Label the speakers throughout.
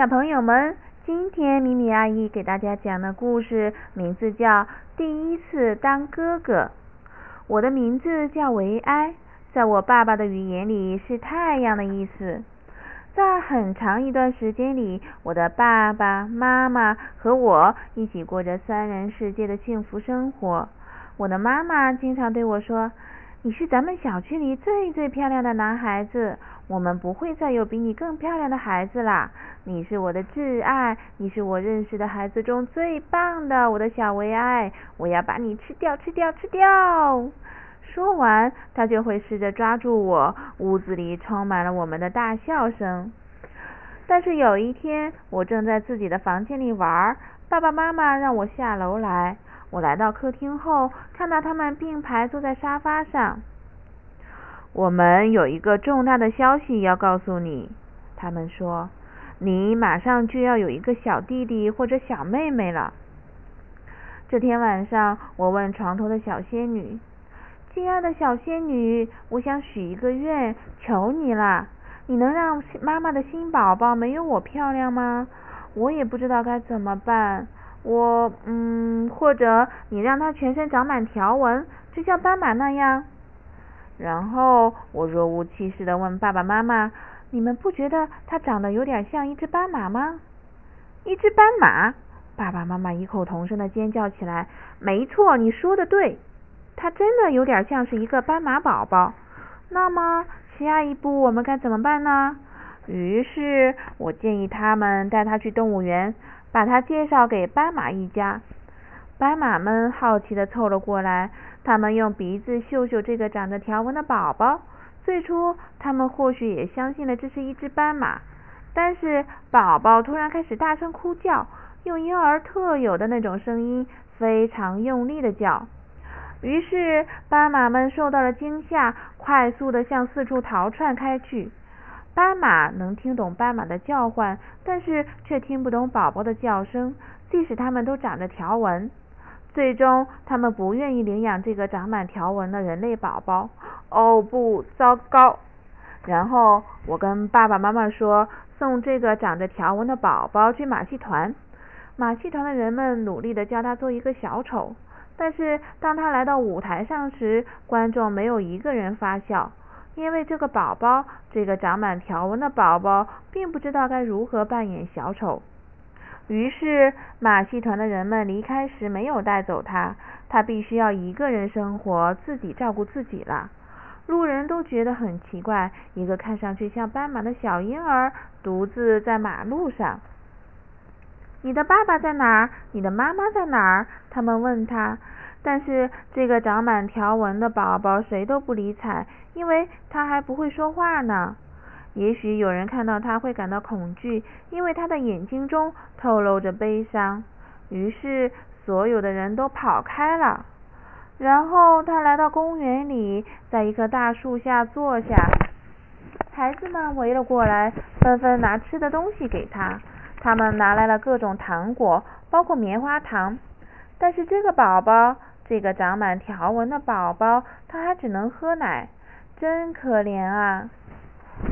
Speaker 1: 小朋友们，今天米米阿姨给大家讲的故事名字叫《第一次当哥哥》。我的名字叫维埃，在我爸爸的语言里是太阳的意思。在很长一段时间里，我的爸爸妈妈和我一起过着三人世界的幸福生活。我的妈妈经常对我说：“你是咱们小区里最最漂亮的男孩子。”我们不会再有比你更漂亮的孩子啦！你是我的挚爱，你是我认识的孩子中最棒的，我的小维埃，我要把你吃掉，吃掉，吃掉！说完，他就会试着抓住我。屋子里充满了我们的大笑声。但是有一天，我正在自己的房间里玩，爸爸妈妈让我下楼来。我来到客厅后，看到他们并排坐在沙发上。我们有一个重大的消息要告诉你，他们说，你马上就要有一个小弟弟或者小妹妹了。这天晚上，我问床头的小仙女：“亲爱的小仙女，我想许一个愿，求你了，你能让妈妈的新宝宝没有我漂亮吗？我也不知道该怎么办。我，嗯，或者你让她全身长满条纹，就像斑马那样。”然后我若无其事地问爸爸妈妈：“你们不觉得它长得有点像一只斑马吗？”一只斑马！爸爸妈妈异口同声的尖叫起来：“没错，你说的对，它真的有点像是一个斑马宝宝。”那么下一步我们该怎么办呢？于是我建议他们带它去动物园，把它介绍给斑马一家。斑马们好奇地凑了过来。他们用鼻子嗅嗅这个长着条纹的宝宝。最初，他们或许也相信了这是一只斑马。但是，宝宝突然开始大声哭叫，用婴儿特有的那种声音，非常用力的叫。于是，斑马们受到了惊吓，快速的向四处逃窜开去。斑马能听懂斑马的叫唤，但是却听不懂宝宝的叫声，即使它们都长着条纹。最终，他们不愿意领养这个长满条纹的人类宝宝。哦不，糟糕！然后我跟爸爸妈妈说，送这个长着条纹的宝宝去马戏团。马戏团的人们努力的教他做一个小丑，但是当他来到舞台上时，观众没有一个人发笑，因为这个宝宝，这个长满条纹的宝宝，并不知道该如何扮演小丑。于是，马戏团的人们离开时没有带走他，他必须要一个人生活，自己照顾自己了。路人都觉得很奇怪，一个看上去像斑马的小婴儿独自在马路上。你的爸爸在哪儿？你的妈妈在哪儿？他们问他。但是这个长满条纹的宝宝谁都不理睬，因为他还不会说话呢。也许有人看到他会感到恐惧，因为他的眼睛中透露着悲伤。于是所有的人都跑开了。然后他来到公园里，在一棵大树下坐下。孩子们围了过来，纷纷拿吃的东西给他。他们拿来了各种糖果，包括棉花糖。但是这个宝宝，这个长满条纹的宝宝，他还只能喝奶，真可怜啊！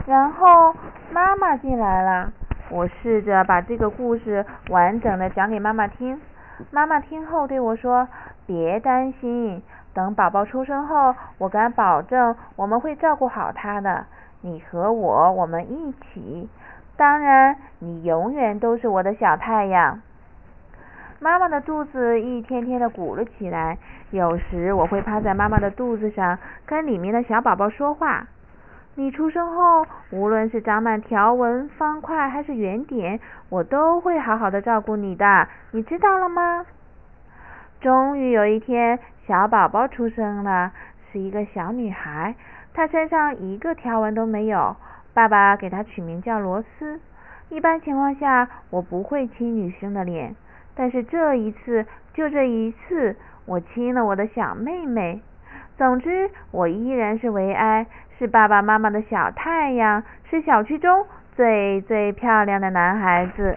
Speaker 1: 然后妈妈进来了，我试着把这个故事完整的讲给妈妈听。妈妈听后对我说：“别担心，等宝宝出生后，我敢保证我们会照顾好他的。你和我，我们一起。当然，你永远都是我的小太阳。”妈妈的肚子一天天的鼓了起来，有时我会趴在妈妈的肚子上，跟里面的小宝宝说话。你出生后，无论是长满条纹、方块还是圆点，我都会好好的照顾你的，你知道了吗？终于有一天，小宝宝出生了，是一个小女孩，她身上一个条纹都没有。爸爸给她取名叫罗斯。一般情况下，我不会亲女生的脸，但是这一次，就这一次，我亲了我的小妹妹。总之，我依然是维埃。是爸爸妈妈的小太阳，是小区中最最漂亮的男孩子。